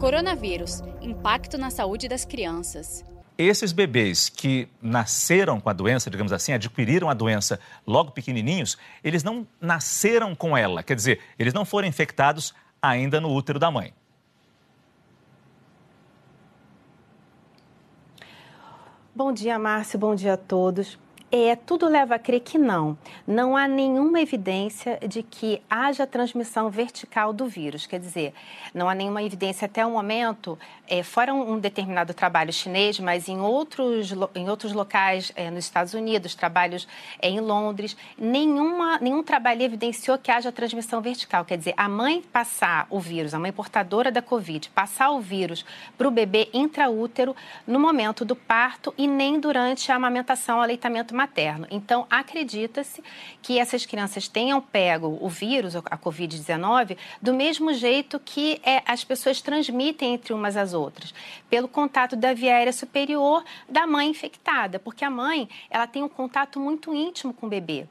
Coronavírus impacto na saúde das crianças. Esses bebês que nasceram com a doença, digamos assim, adquiriram a doença logo pequenininhos, eles não nasceram com ela, quer dizer, eles não foram infectados ainda no útero da mãe. Bom dia, Márcio. Bom dia a todos. É, tudo leva a crer que não. Não há nenhuma evidência de que haja transmissão vertical do vírus. Quer dizer, não há nenhuma evidência até o momento, é, fora um, determinado trabalho chinês, mas em outros, em outros locais é, nos Estados Unidos, trabalhos é, em Londres, nenhuma, nenhum trabalho evidenciou que haja transmissão vertical. Quer dizer, a mãe passar o vírus, a mãe portadora da Covid, passar o vírus para o bebê intraútero no momento do parto e nem durante a amamentação, aleitamento materno. Então, acredita-se que essas crianças tenham pego o vírus, a Covid-19, do mesmo jeito que é, as pessoas transmitem entre umas às outras, pelo contato da via aérea superior da mãe infectada, porque a mãe ela tem um contato muito íntimo com o bebê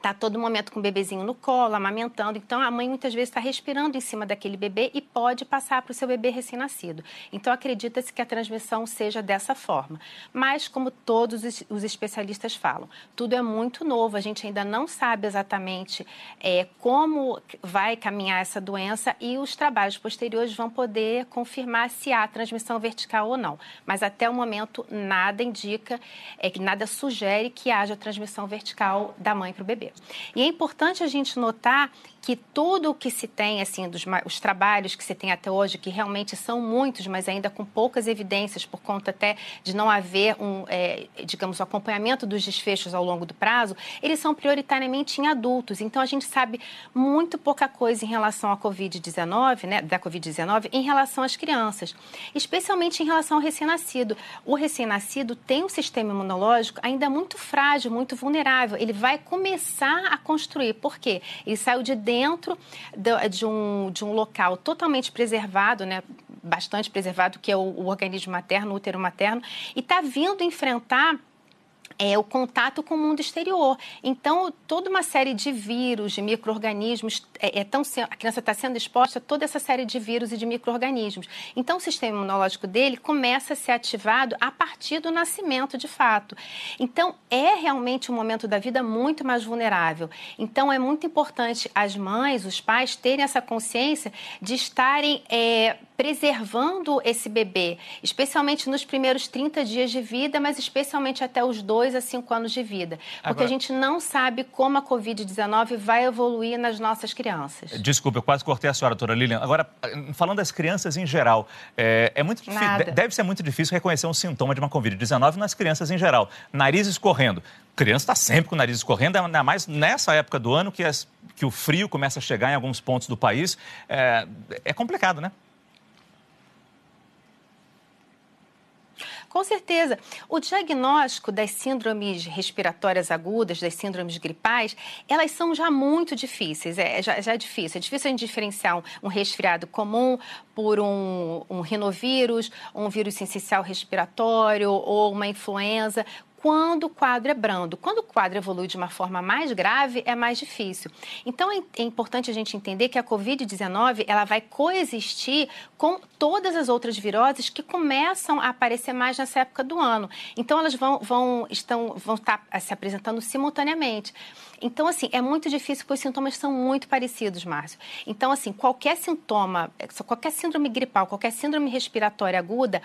está todo momento com o bebezinho no colo, amamentando. Então, a mãe muitas vezes está respirando em cima daquele bebê e pode passar para o seu bebê recém-nascido. Então, acredita-se que a transmissão seja dessa forma. Mas, como todos os especialistas falam, tudo é muito novo, a gente ainda não sabe exatamente é, como vai caminhar essa doença e os trabalhos posteriores vão poder confirmar se há transmissão vertical ou não. Mas, até o momento, nada indica, é, nada sugere que haja transmissão vertical da mãe para o bebê. E é importante a gente notar que tudo o que se tem, assim, dos, os trabalhos que se tem até hoje, que realmente são muitos, mas ainda com poucas evidências, por conta até de não haver um, é, digamos, um acompanhamento dos desfechos ao longo do prazo, eles são prioritariamente em adultos. Então, a gente sabe muito pouca coisa em relação à Covid-19, né, da Covid-19, em relação às crianças, especialmente em relação ao recém-nascido. O recém-nascido tem um sistema imunológico ainda muito frágil, muito vulnerável. Ele vai começar a construir. Por quê? Ele saiu de dentro de um, de um local totalmente preservado, né? bastante preservado, que é o, o organismo materno, o útero materno, e está vindo enfrentar é o contato com o mundo exterior. Então, toda uma série de vírus, de micro-organismos, é, é tão, a criança está sendo exposta a toda essa série de vírus e de micro-organismos. Então, o sistema imunológico dele começa a ser ativado a partir do nascimento, de fato. Então, é realmente um momento da vida muito mais vulnerável. Então, é muito importante as mães, os pais terem essa consciência de estarem é, preservando esse bebê, especialmente nos primeiros 30 dias de vida, mas especialmente até os 2 a 5 anos de vida. Porque Agora... a gente não sabe como a Covid-19 vai evoluir nas nossas crianças. Desculpa, eu quase cortei a senhora, doutora Lilian. Agora, falando das crianças em geral, é, é muito deve ser muito difícil reconhecer um sintoma de uma Covid-19 nas crianças em geral. Nariz escorrendo. Criança está sempre com o nariz escorrendo, ainda mais nessa época do ano que, as, que o frio começa a chegar em alguns pontos do país. É, é complicado, né? Com certeza. O diagnóstico das síndromes respiratórias agudas, das síndromes gripais, elas são já muito difíceis. É, já, já é difícil. É difícil a gente diferenciar um, um resfriado comum por um, um rinovírus, um vírus sensicial respiratório ou uma influenza quando o quadro é brando. Quando o quadro evolui de uma forma mais grave, é mais difícil. Então, é, é importante a gente entender que a Covid-19 ela vai coexistir com todas as outras viroses que começam a aparecer mais nessa época do ano. Então, elas vão, vão, estão, vão estar se apresentando simultaneamente. Então, assim, é muito difícil porque os sintomas são muito parecidos, Márcio. Então, assim, qualquer sintoma, qualquer síndrome gripal, qualquer síndrome respiratória aguda,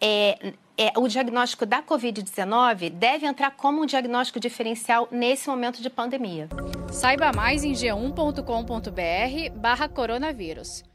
é, é, o diagnóstico da Covid-19 deve entrar como um diagnóstico diferencial nesse momento de pandemia. Saiba mais em g1.com.br barra coronavírus.